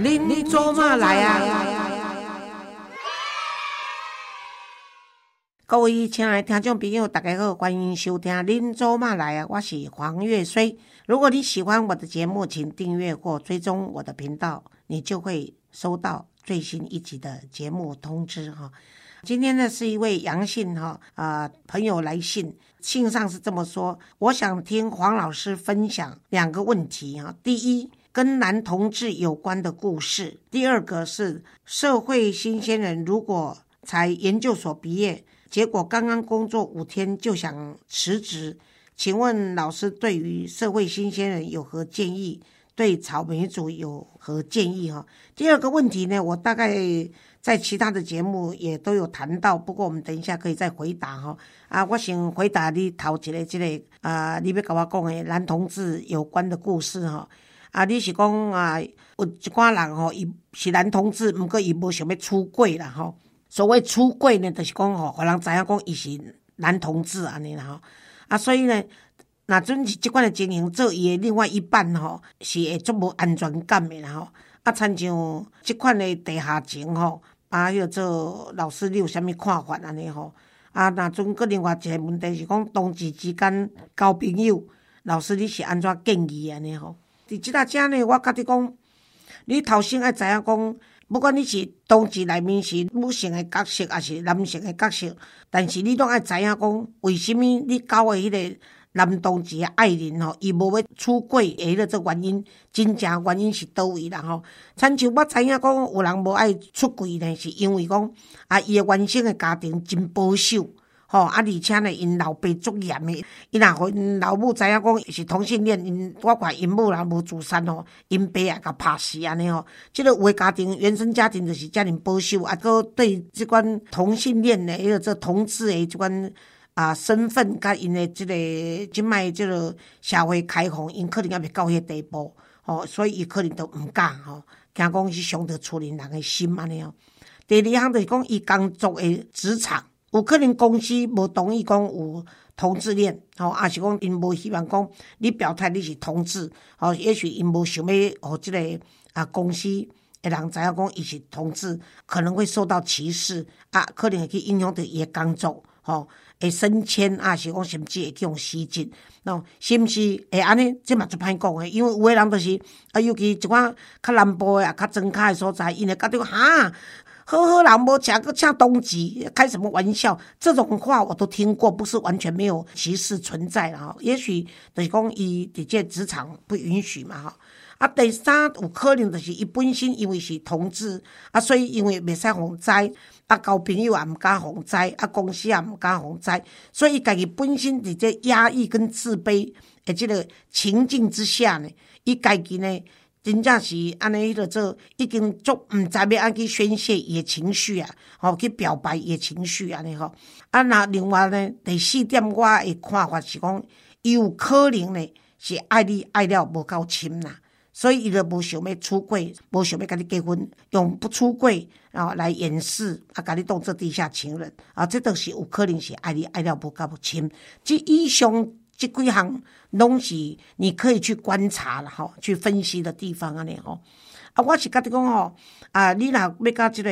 您您做嘛来啊？各位亲爱的听众朋友，大家好，欢迎收听《恁做嘛来啊》，我是黄月水。如果你喜欢我的节目，请订阅或追踪我的频道，你就会收到最新一集的节目通知哈。今天呢，是一位阳性哈啊朋友来信，信上是这么说：我想听黄老师分享两个问题哈。第一，跟男同志有关的故事；第二个是社会新鲜人，如果才研究所毕业。结果刚刚工作五天就想辞职，请问老师对于社会新鲜人有何建议？对草莓族有何建议？哈，第二个问题呢，我大概在其他的节目也都有谈到，不过我们等一下可以再回答哈。啊，我先回答你头一个这个啊，你要跟我讲的男同志有关的故事哈。啊，你是讲啊，有一寡人吼，伊是男同志，毋过伊无想要出柜啦吼。所谓出柜呢，就是讲吼，互人知影讲伊是男同志安尼啦吼。啊，所以呢，若阵是即款的情形，做伊的另外一半吼，是会足无安全感的啦吼。啊，亲像即款的地下情吼，啊，迄做老师，你有啥物看法安尼吼？啊，若阵个另外一个问题是讲同志之间交朋友，老师你是安怎建议安尼吼？伫即搭遮呢，我甲你讲，你头先爱知影讲。不管你是同志内面是女性诶角色，还是男性诶角色，但是你拢爱知影讲，为什么你交诶迄个男同志的爱人吼，伊无要出轨诶迄个这原因，真正原因是倒位啦吼？亲像我知影讲，有人无爱出轨呢，是因为讲啊，伊诶原生诶家庭真保守。吼啊！而且呢，因老爸足严的，因若互因老母知影讲是同性恋，因我看因母若无自杀吼，因爸也甲拍死安尼吼。即个有诶家庭原生家庭就是遮尔保守，啊，搁对即款同性恋的迄个做同志诶即款啊身份，甲因诶即个即摆即个社会开放，因可能也未到迄个地步，吼，所以伊可能都毋敢吼，惊讲是伤着厝里人诶心安尼吼。第二项就是讲伊工作诶职场。有可能公司无同意讲有同志恋，吼，也是讲因无希望讲你表态你是同志，吼，也许因无想要互即个啊公司诶人知影讲伊是同志，可能会受到歧视，啊，可能会去影响到伊诶工作，吼，会升迁，啊，是讲甚至会去用辞职，喏，是毋是会安尼？即嘛就歹讲诶，因为有诶人就是啊，尤其一寡较南部诶啊，较庄卡诶所在，因会觉着哈。呵呵，人无吃，个像冬季，开什么玩笑？这种话我都听过，不是完全没有歧视存在了哈。也许就是讲伊直接职场不允许嘛哈。啊，第三有可能就是伊本身因为是同志啊，所以因为袂使防灾，啊交朋友也毋敢防灾，啊公司也毋敢防灾，所以伊家己本身伫这压抑跟自卑诶即个情境之下呢，伊家己呢。真正是安尼，迄个做已经足毋知要安去宣泄伊诶情绪啊，吼去表白伊诶情绪安尼吼。啊，那另外呢，第四点我诶看法是讲，伊有可能呢是爱你爱了无够深啦，所以伊就无想要出轨，无想要甲你结婚，用不出轨然后来掩饰啊，甲你当做地下情人啊，这都是有可能是爱你爱了无够深。即以上。这几项拢是你可以去观察了吼，去分析的地方安尼吼。啊，我是觉得讲吼，啊，你若要甲即个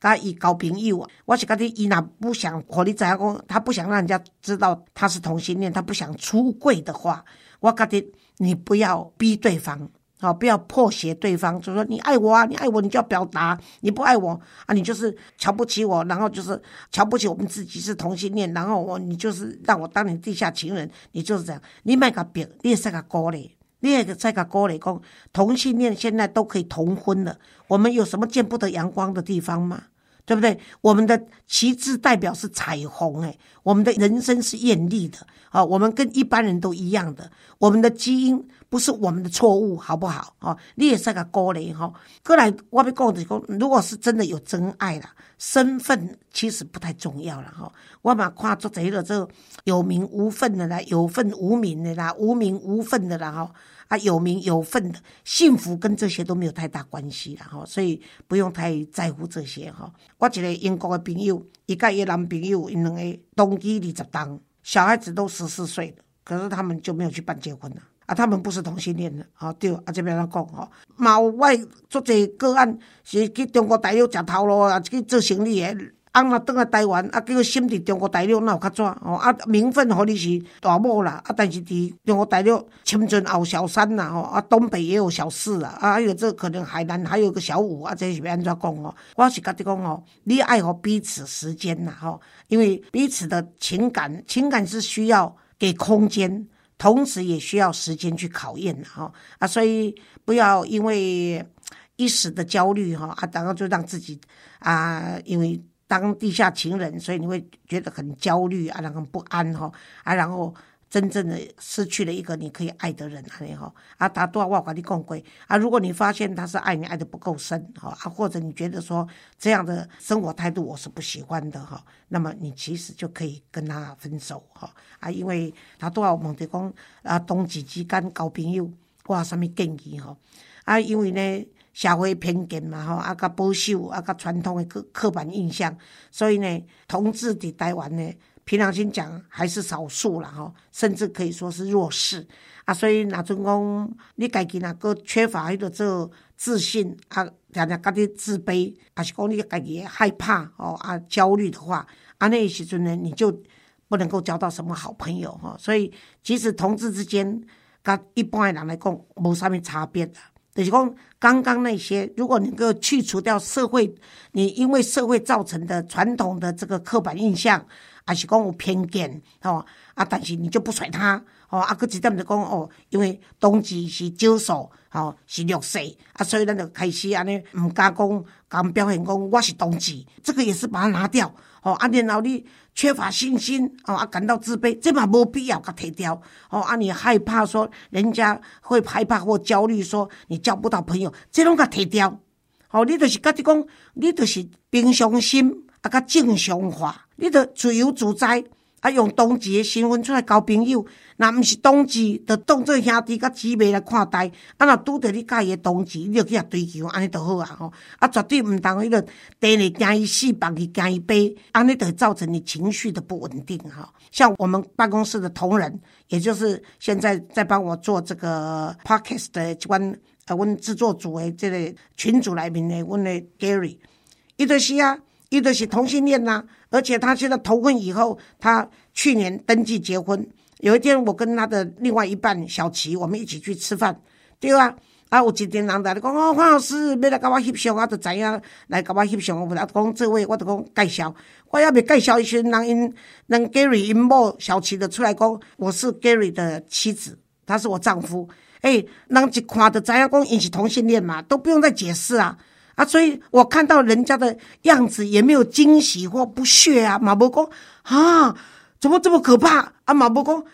甲伊交朋友，我是觉得，伊若不想和你知影讲，他不想让人家知道他是同性恋，他不想出柜的话，我觉得，你不要逼对方。好，不要破鞋对方，就说你爱我啊，你爱我，你就要表达；你不爱我啊，你就是瞧不起我，然后就是瞧不起我们自己是同性恋，然后我你就是让我当你地下情人，你就是这样。你卖个表，你也是个高嘞，你也在个高嘞讲同性恋现在都可以同婚了，我们有什么见不得阳光的地方吗？对不对？我们的旗帜代表是彩虹，诶，我们的人生是艳丽的，啊，我们跟一般人都一样的，我们的基因。不是我们的错误，好不好？哦，你也是个高嘞哈。过来，我要讲的是讲，如果是真的有真爱了，身份其实不太重要了哈。我嘛看作这个这有名无份的啦，有份无名的啦，无名无份的啦哈。啊有名有份的，幸福跟这些都没有太大关系了哈。所以不用太在乎这些哈。我一个英国的朋友，一个伊男朋友，因两个同居二十档，小孩子都十四岁了，可是他们就没有去办结婚了。啊，他们不是同性恋的，哦对，啊这边来讲吼，嘛有我做这个案是去中国大陆食头路啊，去做生意的。翁若倒来台湾，啊，结果心伫中国大陆，那有较怎？吼，啊，名分互你是大某啦，啊，但是伫中国大陆，深圳也有小三啦，吼，啊，东北也有小四啦，啊，还有这可能海南还有个小五啊，这是要安怎讲哦？我是甲你讲哦，你爱互彼此时间呐，吼，因为彼此的情感，情感是需要给空间，同时也需要时间去考验的，吼，啊，所以不要因为一时的焦虑，哈，啊，然后就让自己啊，因为。当地下情人，所以你会觉得很焦虑啊，然后不安哈啊，然后真正的失去了一个你可以爱的人啊，哈啊，他多少我跟你共归啊。如果你发现他是爱你爱的不够深哈啊，或者你觉得说这样的生活态度我是不喜欢的哈，那么你其实就可以跟他分手哈啊，因为他多少问题讲啊，同志之间交朋友，我什么建议哈啊，因为呢。社会偏见嘛，吼，啊，甲保守，啊，甲传统的刻刻板印象，所以呢，同志伫台湾呢，凭良心讲还是少数啦，吼，甚至可以说是弱势啊。所以那阵讲，你家己若个缺乏迄个做自信啊，常常家己自卑，还是讲你家己害怕哦啊焦虑的话，啊，那时阵呢，你就不能够交到什么好朋友哈。所以，即使同志之间，甲一般的人来讲，无啥物差别的。就是讲，刚刚那些，如果能够去除掉社会，你因为社会造成的传统的这个刻板印象，还是讲有偏见，哦，啊，但是你就不甩他，哦，啊，佮一点就讲，哦，因为同志是少数，哦，是弱势，啊，所以咱就开始安尼，唔敢讲，敢表现讲我是同志，这个也是把它拿掉，哦，啊，然后你。缺乏信心哦啊，感到自卑，这嘛无必要甲提掉哦啊！你害怕说人家会害怕或焦虑，说你交不到朋友，这拢甲提掉。哦，你就是甲己讲，你就是平常心啊，甲正常化，你就自由自在。啊，用同志的身份出来交朋友，若毋是同志，就当做兄弟甲姊妹来看待。啊，若拄着你介意的同志，你就去遐追求，安尼就好啊！吼，啊，绝对毋当迄个第二惊伊死，放去惊伊悲，安尼就会造成你情绪的不稳定哈。像我们办公室的同仁，也就是现在在帮我做这个 podcast 的关呃，阮制作组的这个群组内面的，阮的 Gary，伊就是啊。伊就是同性恋呐，而且他现在头婚以后，他去年登记结婚。有一天，我跟他的另外一半小齐，我们一起去吃饭，对啊，啊，有一天人来讲哦，黄老师要来跟我翕相，我就知影来跟我翕相。我讲这位，我就讲介绍，我要未介绍一些人因，人 Gary 因某小齐的出来讲，我是 Gary 的妻子，他是我丈夫。哎，人一看就知影讲因是同性恋嘛，都不用再解释啊。啊，所以我看到人家的样子也没有惊喜或不屑啊。马伯公啊，怎么这么可怕啊？马伯公，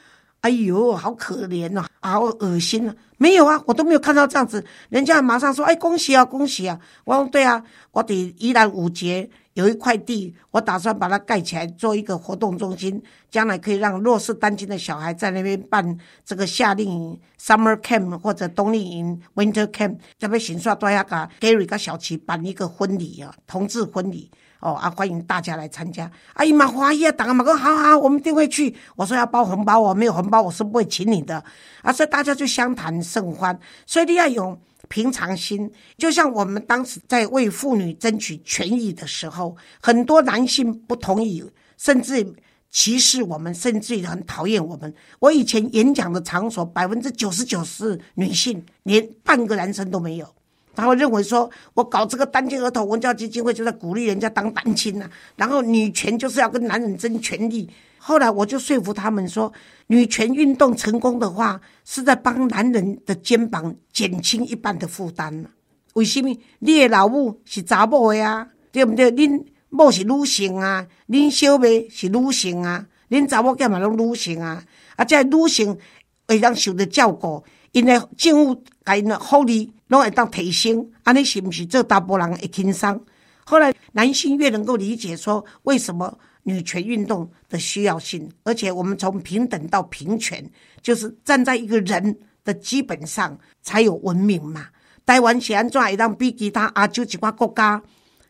哎呦，好可怜呐，好恶心啊！没有啊，我都没有看到这样子，人家马上说，哎，恭喜啊，恭喜啊！我说对啊，我得依然五节。有一块地，我打算把它盖起来，做一个活动中心，将来可以让弱势单亲的小孩在那边办这个夏令营 （summer camp） 或者冬令营 （winter camp）。这边新刷多下个 Gary 跟小琪办一个婚礼啊，同志婚礼哦啊，欢迎大家来参加。阿姨妈花叶打个马哥，好好，我们一定会去。我说要包红包，我没有红包，我是不会请你的。啊，所以大家就相谈甚欢，所以你要有。平常心，就像我们当时在为妇女争取权益的时候，很多男性不同意，甚至歧视我们，甚至很讨厌我们。我以前演讲的场所，百分之九十九是女性，连半个男生都没有。他会认为说，我搞这个单亲儿童文教基金会，就在鼓励人家当单亲呐。然后女权就是要跟男人争权利。后来我就说服他们说，女权运动成功的话，是在帮男人的肩膀减轻一半的负担为什么？你的老母是查某的呀，对不对？恁某是女性啊，恁小妹是女性啊，恁查某囝嘛拢女性啊，啊，这女性会当受的照顾，因为政府给因的福利拢会当提升，安尼是不是做大部分人会轻松？后来男性越能够理解说，为什么？女权运动的需要性，而且我们从平等到平权，就是站在一个人的基本上才有文明嘛。台湾是安怎会当比其他亚洲一寡国家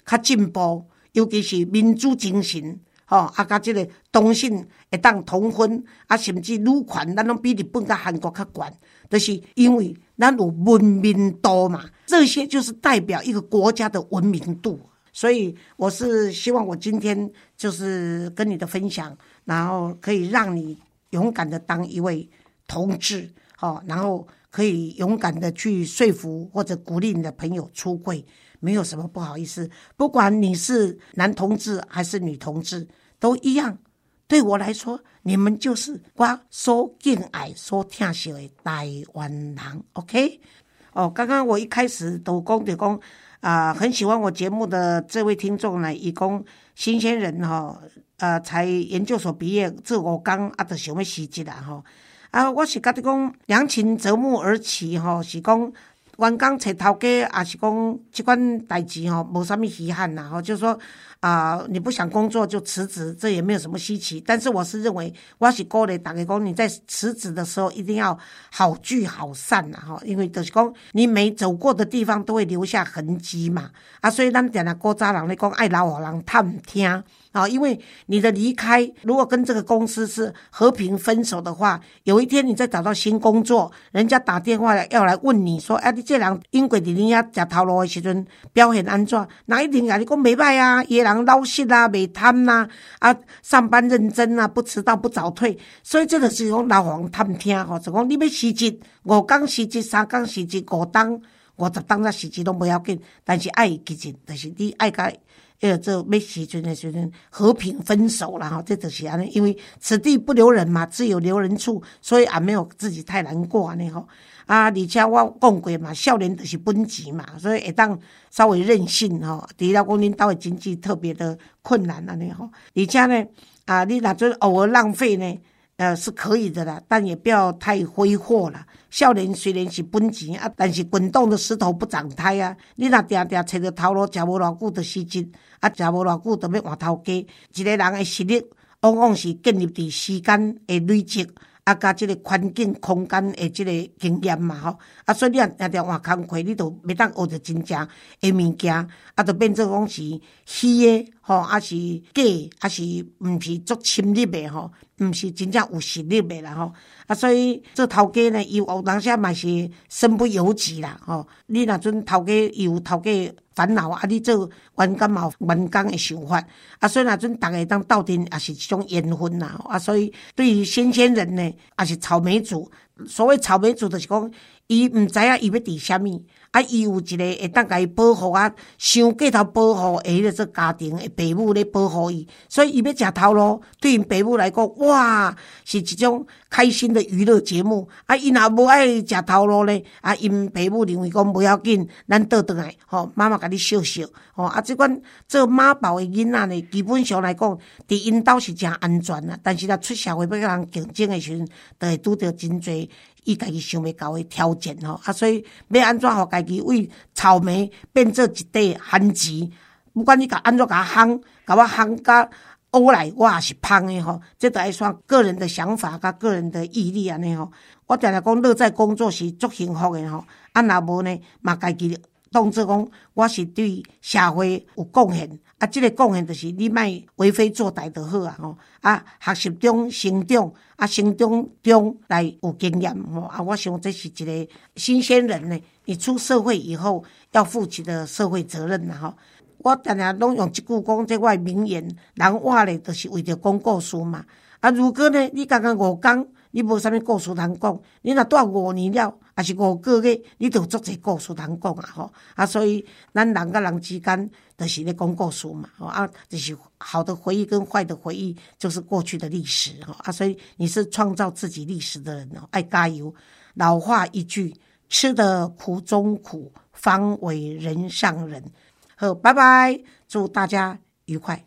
较进步，尤其是民主精神，吼，啊，甲即个同性会当同婚，啊，甚至女权，咱拢比日本甲韩国较悬，就是因为咱有文明度嘛，这些就是代表一个国家的文明度。所以我是希望我今天就是跟你的分享，然后可以让你勇敢的当一位同志，好，然后可以勇敢的去说服或者鼓励你的朋友出柜，没有什么不好意思。不管你是男同志还是女同志，都一样。对我来说，你们就是我所敬爱、所疼惜的台湾人。OK，哦，刚刚我一开始都讲就讲。啊，很喜欢我节目的这位听众呢，以供新鲜人哈，呃，才研究所毕业，这我刚啊，就想要辞职啦哈。啊，我是觉得讲良禽择木而栖吼，是讲。员工找头家，也是讲即款代志吼，无啥物稀罕啦吼，就是说啊，你不想工作就辞职，这也没有什么稀奇。但是我是认为，我是鼓励大家讲，你在辞职的时候一定要好聚好散啦吼，因为就是讲你每走过的地方都会留下痕迹嘛。啊，所以咱点了古早人咧讲，爱老互人探听。啊，因为你的离开，如果跟这个公司是和平分手的话，有一天你再找到新工作，人家打电话要来问你说：“哎，你这人因过伫你遐食头路的时阵表现安怎？”人一定啊，你讲袂歹啊，伊人老实啊，袂贪呐，啊，上班认真啊，不迟到不早退，所以这个是讲老黄探听吼，就讲你要辞职，五工辞职，三工辞职，五当五十当才辞职都不要紧，但是爱辞职，但是你爱甲。呃，这要时阵的时阵和平分手了哈，这就是安尼，因为此地不留人嘛，自有留人处，所以也没有自己太难过安尼吼。啊，而且我讲过嘛，少年就是本钱嘛，所以会当稍微任性吼。除了讲恁兜的经济特别的困难安尼吼，而且呢，啊，你若做偶尔浪费呢，呃，是可以的啦，但也不要太挥霍了。少年虽然是本钱啊，但是滚动的石头不长胎啊。你若定定揣着头路，食无偌久就失职。啊，食无偌久，就要换头家。一个人的实力，往往是建立伫时间的累积，啊，甲即个环境、空间的即个经验嘛，吼。啊，所以你若定定换工课，你就袂当学着真正的物件，啊，就变做讲是虚的，吼，啊是假，啊是毋是足深入的，吼，毋是真正有实力的啦，吼。啊，所以做头家呢，伊有当时嘛是身不由己啦，吼。你若阵头家伊有头家。烦恼啊！你做员工嘛，员工的想法啊，所以那阵逐个当斗阵也是一种缘分呐啊！所以对于新鲜人呢，也是草莓族。所谓草莓族，就是讲伊毋知影伊要伫啥物。啊，伊有一个会当甲伊保护啊，伤过头保护，诶，迄个做家庭诶，爸母咧保护伊，所以伊要食头路。对因爸母来讲，哇，是一种开心的娱乐节目。啊，伊若无爱食头路咧，啊，因爸母认为讲不要紧，咱倒转来，吼，妈妈甲你笑笑，吼，啊，即款做妈宝诶囡仔咧，基本上来讲，伫因兜是诚安全啊。但是若出社会要甲人竞争诶时阵，都会拄着真侪。伊家己想要搞诶挑战吼，啊，所以要安怎互家己为草莓变做一块番薯？不管你甲安怎甲烘，甲我烘甲乌来，我也是芳诶吼。这都爱算个人的想法甲个人的毅力安尼吼。我定定讲乐在工作是足幸福诶吼。啊，若无呢，嘛家己当做讲我是对社会有贡献。啊，即个贡献就是你莫为非作歹就好啊！吼，啊，学习中成长，啊，成长中来有经验吼。啊，我想这是一个新鲜人呢。你出社会以后要负起的社会责任呐！吼，我定定拢用一句讲，即我名言：人活咧，就是为着讲故事嘛。啊，如果呢，你刚刚五讲，你无啥物故事通讲，你若住五年了，还是五个月，你都足侪故事通讲啊！吼，啊，所以咱人甲人之间。就是咧讲故事嘛，啊，就是好的回忆跟坏的回忆，就是过去的历史啊，所以你是创造自己历史的人哦，爱加油。老话一句，吃得苦中苦，方为人上人。好，拜拜，祝大家愉快。